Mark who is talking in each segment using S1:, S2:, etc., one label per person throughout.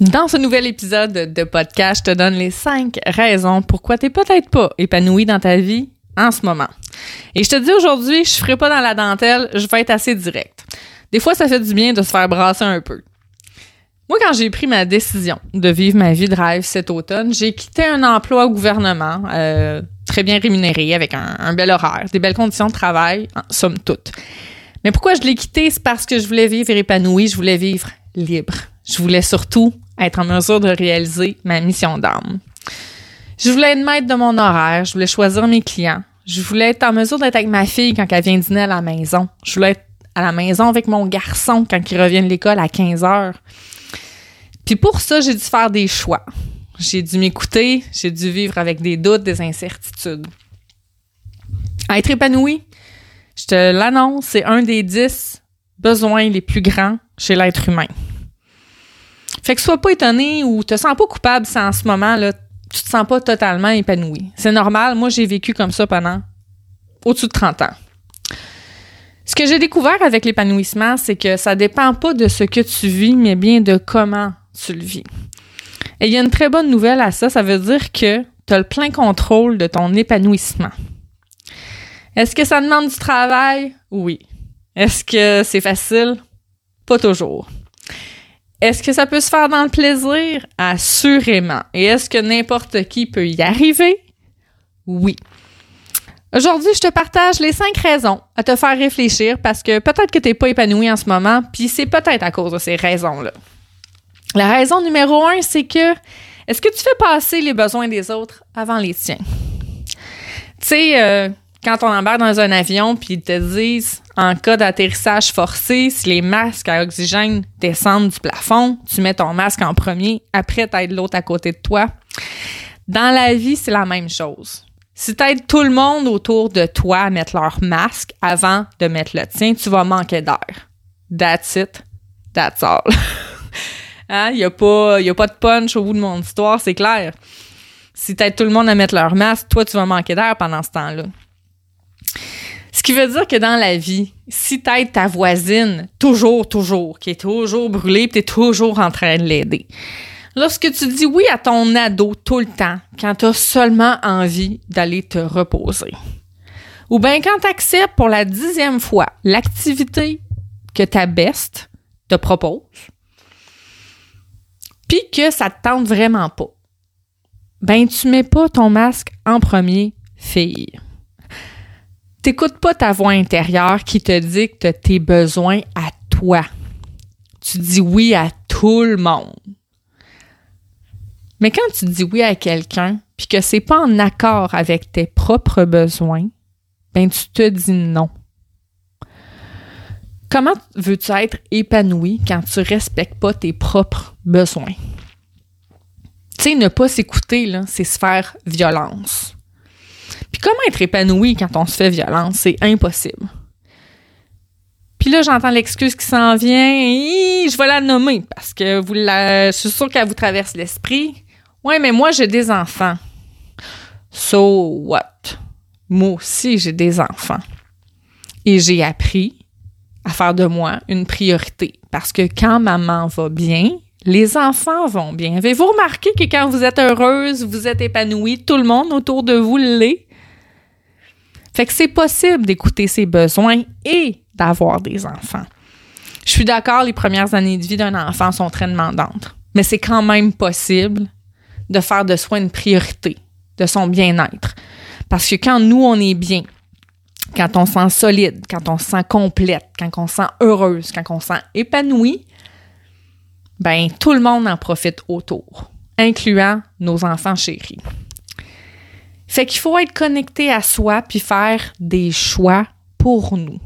S1: Dans ce nouvel épisode de podcast, je te donne les cinq raisons pourquoi t'es peut-être pas épanoui dans ta vie en ce moment. Et je te dis aujourd'hui, je ferai pas dans la dentelle, je vais être assez direct. Des fois, ça fait du bien de se faire brasser un peu. Moi, quand j'ai pris ma décision de vivre ma vie de rêve cet automne, j'ai quitté un emploi au gouvernement, euh, très bien rémunéré, avec un, un, bel horaire, des belles conditions de travail, en somme toute. Mais pourquoi je l'ai quitté? C'est parce que je voulais vivre épanoui, je voulais vivre libre. Je voulais surtout être en mesure de réaliser ma mission d'âme. Je voulais être maître de mon horaire, je voulais choisir mes clients. Je voulais être en mesure d'être avec ma fille quand elle vient dîner à la maison. Je voulais être à la maison avec mon garçon quand il revient de l'école à 15 heures. Puis pour ça, j'ai dû faire des choix. J'ai dû m'écouter, j'ai dû vivre avec des doutes, des incertitudes. Être épanoui, je te l'annonce, c'est un des dix besoins les plus grands chez l'être humain. Fait que sois pas étonné ou te sens pas coupable si en ce moment là tu te sens pas totalement épanoui. C'est normal, moi j'ai vécu comme ça pendant au-dessus de 30 ans. Ce que j'ai découvert avec l'épanouissement, c'est que ça dépend pas de ce que tu vis, mais bien de comment tu le vis. Et il y a une très bonne nouvelle à ça, ça veut dire que tu as le plein contrôle de ton épanouissement. Est-ce que ça demande du travail? Oui. Est-ce que c'est facile? Pas toujours. Est-ce que ça peut se faire dans le plaisir? Assurément. Et est-ce que n'importe qui peut y arriver? Oui. Aujourd'hui, je te partage les cinq raisons à te faire réfléchir parce que peut-être que tu n'es pas épanoui en ce moment, puis c'est peut-être à cause de ces raisons-là. La raison numéro un, c'est que est-ce que tu fais passer les besoins des autres avant les tiens? Tu sais, euh, quand on embarque dans un avion puis ils te disent en cas d'atterrissage forcé, si les masques à oxygène descendent du plafond, tu mets ton masque en premier, après t'aides l'autre à côté de toi. Dans la vie, c'est la même chose. Si t'aides tout le monde autour de toi à mettre leur masque avant de mettre le tien, tu vas manquer d'air. That's it. That's all. Il hein? n'y a, pas, a pas de punch au bout de mon histoire, c'est clair. Si t'aides tout le monde à mettre leur masque, toi, tu vas manquer d'air pendant ce temps-là. Ce qui veut dire que dans la vie, si t'aides ta voisine toujours, toujours, qui est toujours brûlée, tu es toujours en train de l'aider. Lorsque tu dis oui à ton ado tout le temps, quand tu seulement envie d'aller te reposer. Ou bien quand tu pour la dixième fois l'activité que ta best te propose, puis que ça te tente vraiment pas, ben tu mets pas ton masque en premier, fille t'écoutes pas ta voix intérieure qui te dicte tes besoins à toi. Tu dis oui à tout le monde. Mais quand tu dis oui à quelqu'un, puis que c'est pas en accord avec tes propres besoins, ben tu te dis non. Comment veux-tu être épanoui quand tu respectes pas tes propres besoins? Tu sais, ne pas s'écouter, c'est se faire violence. Puis comment être épanoui quand on se fait violence? C'est impossible. Puis là, j'entends l'excuse qui s'en vient. Je vais la nommer parce que vous la, je suis sûre qu'elle vous traverse l'esprit. Ouais, mais moi, j'ai des enfants. So what? Moi aussi, j'ai des enfants. Et j'ai appris à faire de moi une priorité. Parce que quand maman va bien, les enfants vont bien. Avez-vous remarqué que quand vous êtes heureuse, vous êtes épanouie, tout le monde autour de vous l'est? Fait que c'est possible d'écouter ses besoins et d'avoir des enfants. Je suis d'accord, les premières années de vie d'un enfant sont très demandantes, mais c'est quand même possible de faire de soi une priorité, de son bien-être. Parce que quand nous, on est bien, quand on se sent solide, quand on se sent complète, quand on se sent heureuse, quand on se sent épanoui, ben tout le monde en profite autour, incluant nos enfants chéris. Fait qu'il faut être connecté à soi puis faire des choix pour nous.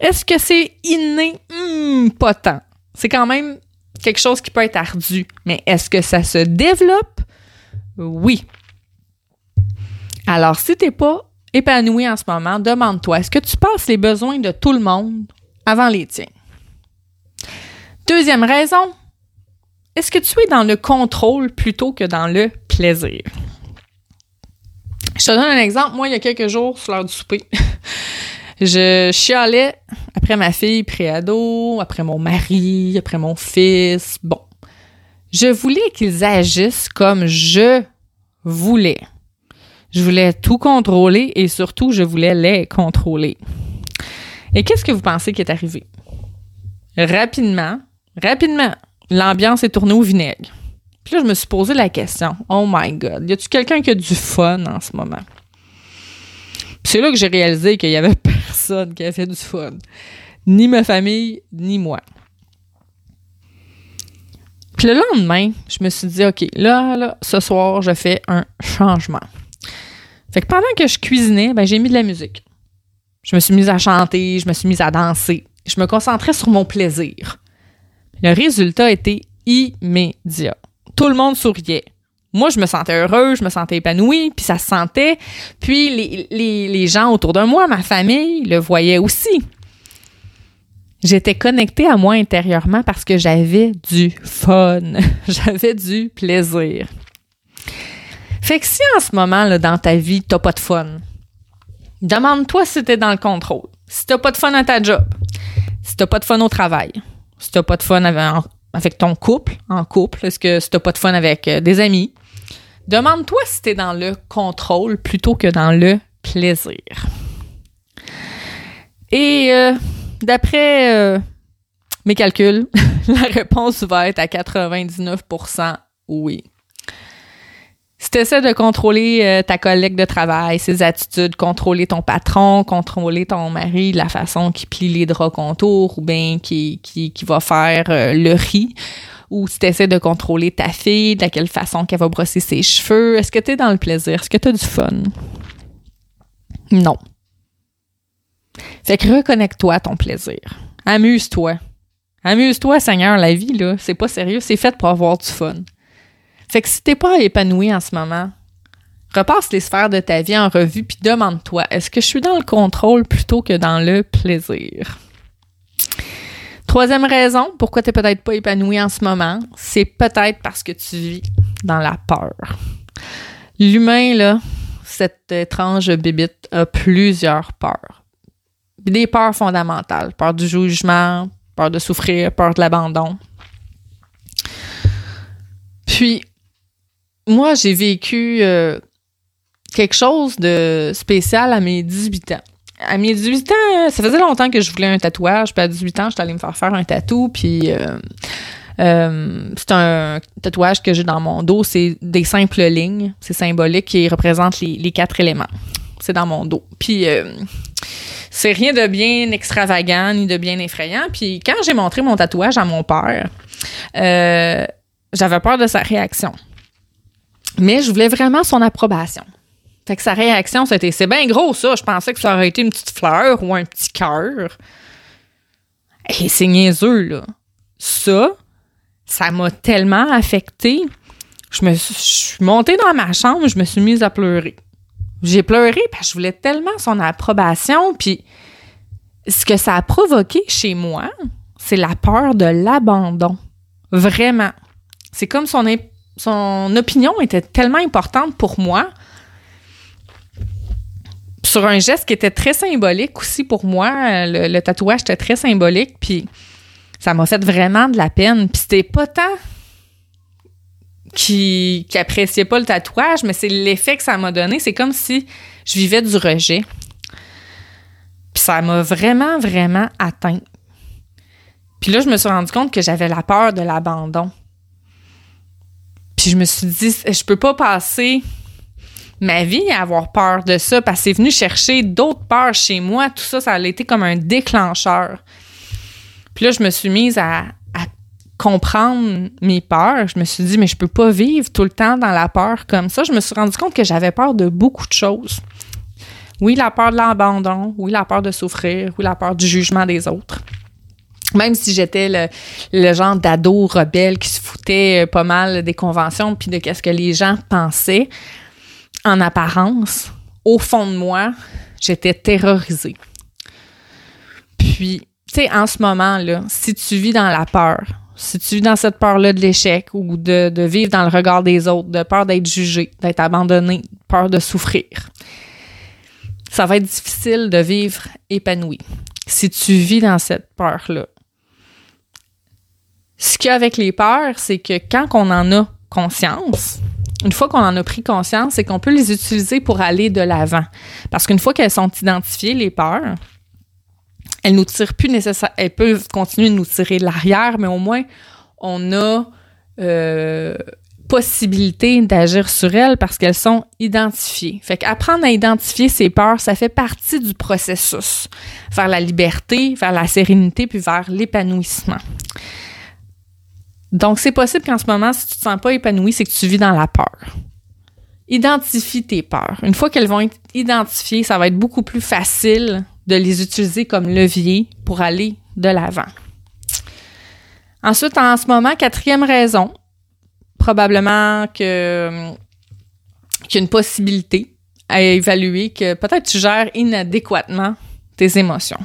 S1: Est-ce que c'est inné? Hmm, pas tant. C'est quand même quelque chose qui peut être ardu. Mais est-ce que ça se développe? Oui. Alors, si tu n'es pas épanoui en ce moment, demande-toi, est-ce que tu passes les besoins de tout le monde avant les tiens? Deuxième raison, est-ce que tu es dans le contrôle plutôt que dans le plaisir? Je te donne un exemple. Moi, il y a quelques jours, sur l'heure du souper, je chialais après ma fille pré-ado, après mon mari, après mon fils. Bon. Je voulais qu'ils agissent comme je voulais. Je voulais tout contrôler et surtout, je voulais les contrôler. Et qu'est-ce que vous pensez qui est arrivé? Rapidement, rapidement, l'ambiance est tournée au vinaigre. Puis là, je me suis posé la question, oh my God, y a-tu quelqu'un qui a du fun en ce moment? c'est là que j'ai réalisé qu'il y avait personne qui avait du fun. Ni ma famille, ni moi. Puis le lendemain, je me suis dit, OK, là, là, ce soir, je fais un changement. Fait que pendant que je cuisinais, ben, j'ai mis de la musique. Je me suis mise à chanter, je me suis mise à danser. Je me concentrais sur mon plaisir. Le résultat était immédiat. Tout le monde souriait. Moi, je me sentais heureuse, je me sentais épanouie, puis ça se sentait. Puis les, gens autour de moi, ma famille, le voyaient aussi. J'étais connectée à moi intérieurement parce que j'avais du fun, j'avais du plaisir. Fait que si en ce moment, là, dans ta vie, t'as pas de fun, demande-toi si t'es dans le contrôle. Si t'as pas de fun à ta job, si t'as pas de fun au travail, si t'as pas de fun avec, ton couple, en couple, est-ce que si t'as pas de fun avec euh, des amis, demande-toi si t'es dans le contrôle plutôt que dans le plaisir. Et euh, D'après euh, mes calculs, la réponse va être à 99% oui. Si tu essaies de contrôler euh, ta collègue de travail, ses attitudes, contrôler ton patron, contrôler ton mari, la façon qu'il plie les draps contours ou bien qui, qui, va faire euh, le riz, ou si tu essaies de contrôler ta fille, de quelle façon qu'elle va brosser ses cheveux, est-ce que tu es dans le plaisir? Est-ce que tu as du fun? Non. Fait que reconnecte-toi à ton plaisir. Amuse-toi. Amuse-toi, Seigneur, la vie, là, c'est pas sérieux, c'est fait pour avoir du fun. Fait que si t'es pas épanoui en ce moment, repasse les sphères de ta vie en revue puis demande-toi, est-ce que je suis dans le contrôle plutôt que dans le plaisir? Troisième raison, pourquoi t'es peut-être pas épanoui en ce moment, c'est peut-être parce que tu vis dans la peur. L'humain, là, cette étrange bibite a plusieurs peurs des peurs fondamentales. Peur du jugement, peur de souffrir, peur de l'abandon. Puis, moi, j'ai vécu euh, quelque chose de spécial à mes 18 ans. À mes 18 ans, ça faisait longtemps que je voulais un tatouage. Puis à 18 ans, j'étais allée me faire faire un tatou. Puis euh, euh, c'est un tatouage que j'ai dans mon dos. C'est des simples lignes. C'est symbolique qui représente les, les, quatre éléments. C'est dans mon dos. Puis c'est rien de bien extravagant ni de bien effrayant. Puis quand j'ai montré mon tatouage à mon père, euh, j'avais peur de sa réaction. Mais je voulais vraiment son approbation. Fait que sa réaction, c'était c'est bien gros ça. Je pensais que ça aurait été une petite fleur ou un petit cœur. Et c'est niaiseux, là. Ça, ça m'a tellement affecté. Je me suis montée dans ma chambre, je me suis mise à pleurer. J'ai pleuré parce que je voulais tellement son approbation. Puis ce que ça a provoqué chez moi, c'est la peur de l'abandon. Vraiment. C'est comme son, son opinion était tellement importante pour moi. Sur un geste qui était très symbolique aussi pour moi. Le, tatouage était très symbolique. Puis ça m'a fait vraiment de la peine. Puis c'était pas tant qui, qui appréciait pas le tatouage, mais c'est l'effet que ça m'a donné. C'est comme si je vivais du rejet. Puis ça m'a vraiment, vraiment atteint. Puis là, je me suis rendu compte que j'avais la peur de l'abandon. Je me suis dit, je peux pas passer ma vie à avoir peur de ça parce que c'est venu chercher d'autres peurs chez moi. Tout ça, ça a été comme un déclencheur. Puis là, je me suis mise à, comprendre mes peurs, je me suis dit, mais je peux pas vivre tout le temps dans la peur comme ça. Je me suis rendu compte que j'avais peur de beaucoup de choses. Oui, la peur de l'abandon, oui, la peur de souffrir, oui, la peur du jugement des autres. Même si j'étais le, le, genre d'ado rebelle qui se foutait pas mal des conventions puis de qu'est-ce que les gens pensaient, en apparence, au fond de moi, j'étais terrorisée. Puis, tu sais, en ce moment-là, si tu vis dans la peur, si tu vis dans cette peur-là de l'échec ou de, vivre dans le regard des autres, de peur d'être jugé, d'être abandonné, peur de souffrir, ça va être difficile de vivre épanoui. Si tu vis dans cette peur-là, Ce qu'il y a avec les peurs, c'est que quand on en a conscience, une fois qu'on en a pris conscience, c'est qu'on peut les utiliser pour aller de l'avant. Parce qu'une fois qu'elles sont identifiées, les peurs, elles nous tirent plus nécessairement, elles peuvent continuer de nous tirer de l'arrière, mais au moins, on a euh, possibilité d'agir sur elles parce qu'elles sont identifiées. Fait qu'apprendre à identifier ses peurs, ça fait partie du processus vers la liberté, vers la sérénité, puis vers l'épanouissement. Donc, c'est possible qu'en ce moment, si tu te sens pas épanoui, c'est que tu vis dans la peur. Identifie tes peurs. Une fois qu'elles vont être identifiées, ça va être beaucoup plus facile de les utiliser comme levier pour aller de l'avant. Ensuite, en ce moment, quatrième raison, probablement que qu'il y a une possibilité à évaluer que peut-être tu gères inadéquatement tes émotions.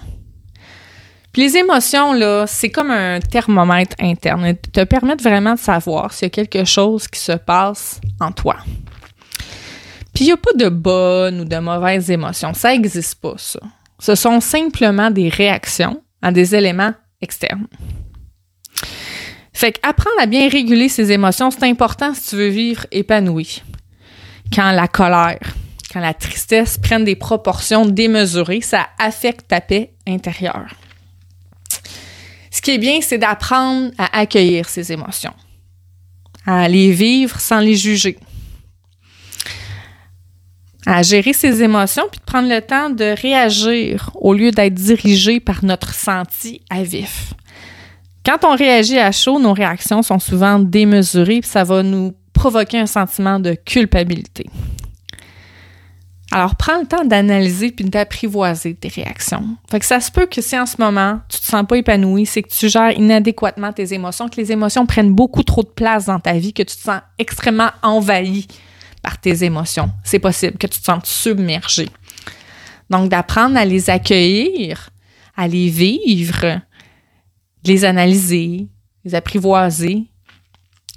S1: Les émotions, là, c'est comme un thermomètre interne. Elles te permettent vraiment de savoir s'il y a quelque chose qui se passe en toi. Puis il n'y a pas de bonnes ou de mauvaises émotions. Ça n'existe pas, ça. Ce sont simplement des réactions à des éléments externes. Fait qu'apprendre à bien réguler ses émotions, c'est important si tu veux vivre épanoui. Quand la colère, quand la tristesse prennent des proportions démesurées, ça affecte ta paix intérieure. Ce qui est bien, c'est d'apprendre à accueillir ses émotions, à les vivre sans les juger, à gérer ses émotions puis de prendre le temps de réagir au lieu d'être dirigé par notre senti à vif. Quand on réagit à chaud, nos réactions sont souvent démesurées, puis ça va nous provoquer un sentiment de culpabilité. Alors, prends le temps d'analyser puis d'apprivoiser tes réactions. Fait que ça se peut que si en ce moment, tu te sens pas épanoui, c'est que tu gères inadéquatement tes émotions, que les émotions prennent beaucoup trop de place dans ta vie, que tu te sens extrêmement envahi par tes émotions. C'est possible que tu te sentes submergé. Donc, d'apprendre à les accueillir, à les vivre, les analyser, les apprivoiser,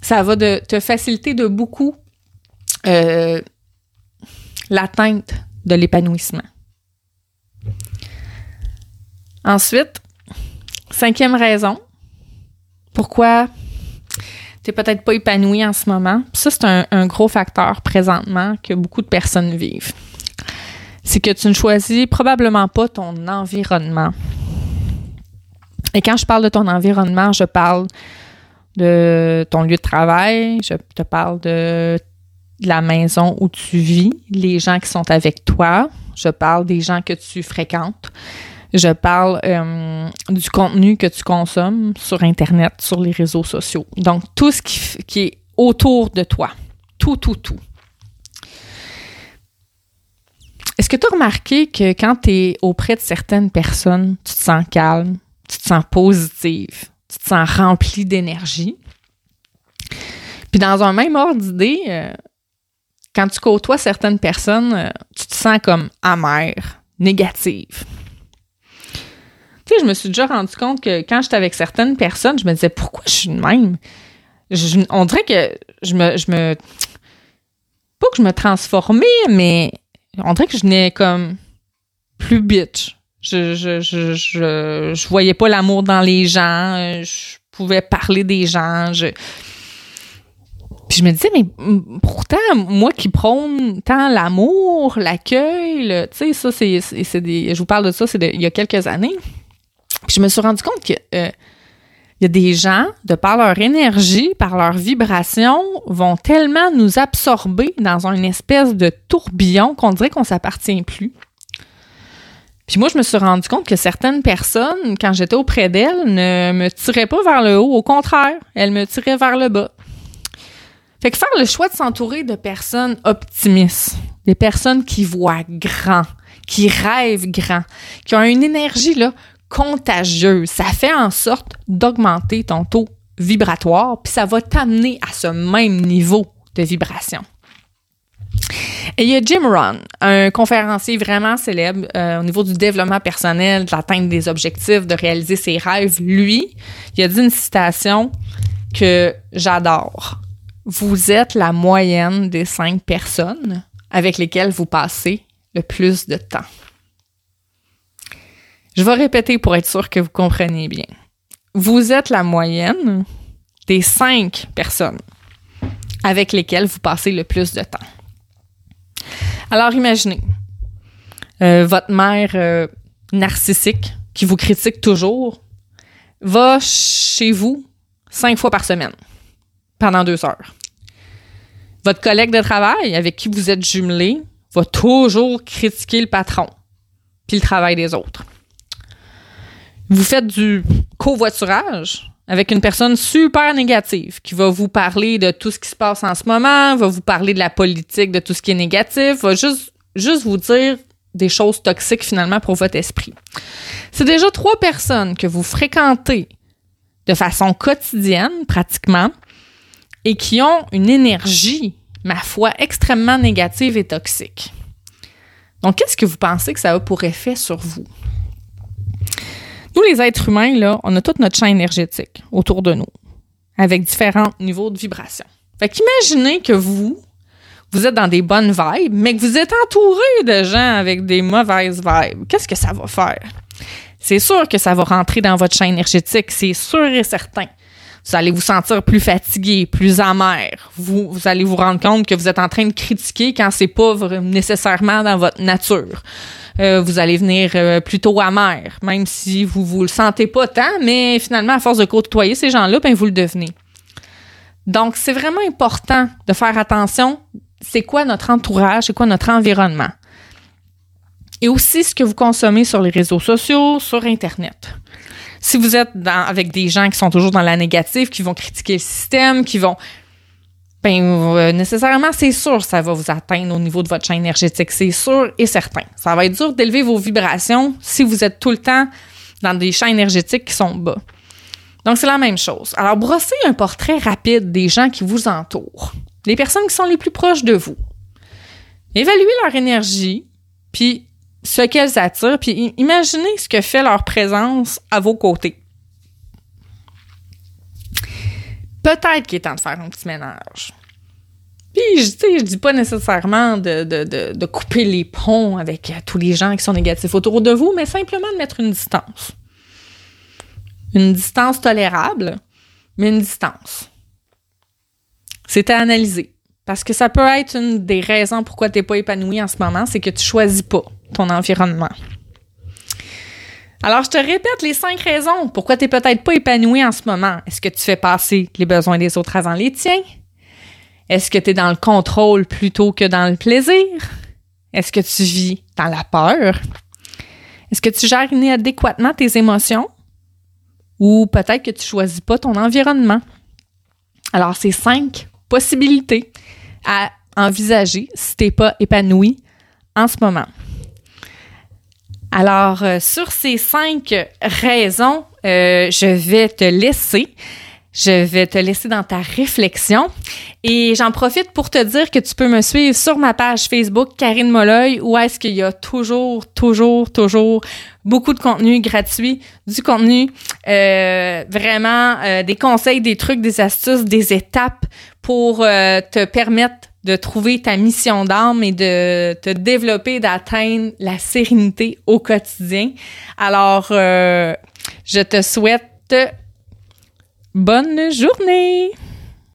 S1: ça va te faciliter de beaucoup euh, l'atteinte de l'épanouissement. Ensuite, cinquième raison, pourquoi tu n'es peut-être pas épanoui en ce moment. Ça, c'est un, un, gros facteur présentement que beaucoup de personnes vivent. C'est que tu ne choisis probablement pas ton environnement. Et quand je parle de ton environnement, je parle de ton lieu de travail, je te parle de la maison où tu vis, les gens qui sont avec toi, je parle des gens que tu fréquentes, je parle euh, du contenu que tu consommes sur Internet, sur les réseaux sociaux. Donc, tout ce qui, est autour de toi. Tout, tout, tout. Est-ce que tu as remarqué que quand tu es auprès de certaines personnes, tu te sens calme, tu te sens positive, tu te sens rempli d'énergie? Puis dans un même ordre d'idée, euh, quand tu côtoies certaines personnes, euh, tu te sens comme amère, négative. Tu sais, je me suis déjà rendu compte que quand j'étais avec certaines personnes, je me disais pourquoi je suis de même? on dirait que je me, je me. Pas que je me transformais, mais on dirait que je n'ai comme plus bitch. Je, je, je, je, je voyais pas l'amour dans les gens. Je pouvais parler des gens. Je... Puis je me disais, mais pourtant, moi qui prône tant l'amour, l'accueil, tu sais, ça, c'est, c'est des. Je vous parle de ça, c'est il y a quelques années. Puis je me suis rendu compte que. Euh, il y a des gens, de par leur énergie, par leur vibration, vont tellement nous absorber dans une espèce de tourbillon qu'on dirait qu'on s'appartient plus. Puis moi, je me suis rendu compte que certaines personnes, quand j'étais auprès d'elles, ne me tiraient pas vers le haut. Au contraire, elles me tiraient vers le bas. Fait que faire le choix de s'entourer de personnes optimistes, des personnes qui voient grand, qui rêvent grand, qui ont une énergie contagieuse, ça fait en sorte d'augmenter ton taux vibratoire, puis ça va t'amener à ce même niveau de vibration. Et il y a Jim Rohn, un conférencier vraiment célèbre euh, au niveau du développement personnel, de l'atteinte des objectifs, de réaliser ses rêves. Lui, il a dit une citation que j'adore. Vous êtes la moyenne des cinq personnes avec lesquelles vous passez le plus de temps. Je vais répéter pour être sûr que vous comprenez bien. Vous êtes la moyenne des cinq personnes avec lesquelles vous passez le plus de temps. Alors imaginez, euh, votre mère euh, narcissique qui vous critique toujours va chez vous cinq fois par semaine pendant deux heures. Votre collègue de travail avec qui vous êtes jumelé va toujours critiquer le patron puis le travail des autres. Vous faites du covoiturage avec une personne super négative qui va vous parler de tout ce qui se passe en ce moment, va vous parler de la politique, de tout ce qui est négatif, va juste, juste vous dire des choses toxiques finalement pour votre esprit. C'est déjà trois personnes que vous fréquentez de façon quotidienne pratiquement et qui ont une énergie, ma foi, extrêmement négative et toxique. Donc, qu'est-ce que vous pensez que ça a pour effet sur vous? Nous, les êtres humains, là, on a toute notre champ énergétique autour de nous, avec différents niveaux de vibration. Fait qu'imaginez que vous, vous êtes dans des bonnes vibes, mais que vous êtes entouré de gens avec des mauvaises vibes. Qu'est-ce que ça va faire? C'est sûr que ça va rentrer dans votre champ énergétique, c'est sûr et certain. Vous allez vous sentir plus fatigué, plus amer. Vous, allez vous rendre compte que vous êtes en train de critiquer quand c'est pas nécessairement dans votre nature. Euh, vous allez venir euh, plutôt amer, même si vous vous le sentez pas tant, mais finalement, à force de côtoyer ces gens-là, ben, vous le devenez. Donc, c'est vraiment important de faire attention. C'est quoi notre entourage? C'est quoi notre environnement? Et aussi ce que vous consommez sur les réseaux sociaux, sur Internet. Si vous êtes avec des gens qui sont toujours dans la négative, qui vont critiquer le système, qui vont ben euh, nécessairement, c'est sûr, ça va vous atteindre au niveau de votre chaîne énergétique, c'est sûr et certain. Ça va être dur d'élever vos vibrations si vous êtes tout le temps dans des champs énergétiques qui sont bas. Donc, c'est la même chose. Alors, brossez un portrait rapide des gens qui vous entourent, les personnes qui sont les plus proches de vous. Évaluez leur énergie, puis ce qu'elles attirent, puis imaginez ce que fait leur présence à vos côtés. peut-être qu'il est temps de faire un petit ménage. Puis, je, je dis pas nécessairement de, couper les ponts avec tous les gens qui sont négatifs autour de vous, mais simplement de mettre une distance. Une distance tolérable, mais une distance. C'est à analyser. Parce que ça peut être une des raisons pourquoi tu n'es pas épanoui en ce moment, c'est que tu choisis pas ton environnement. Alors, je te répète les cinq raisons pourquoi tu n'es peut-être pas épanoui en ce moment. Est-ce que tu fais passer les besoins des autres avant les tiens? Est-ce que tu es dans le contrôle plutôt que dans le plaisir? Est-ce que tu vis dans la peur? Est-ce que tu gères inadéquatement tes émotions? Ou peut-être que tu choisis pas ton environnement? Alors, c'est cinq possibilités à envisager si tu n'es pas épanoui en ce moment. Alors, euh, sur ces cinq raisons, euh, je vais te laisser. Je vais te laisser dans ta réflexion. Et j'en profite pour te dire que tu peux me suivre sur ma page Facebook Karine Molloy où est-ce qu'il y a toujours, toujours, toujours beaucoup de contenu gratuit, du contenu euh, vraiment des conseils, des trucs, des astuces, des étapes pour te permettre de trouver ta mission d'âme et de te développer, d'atteindre la sérénité au quotidien. Alors, euh, je te souhaite bonne journée!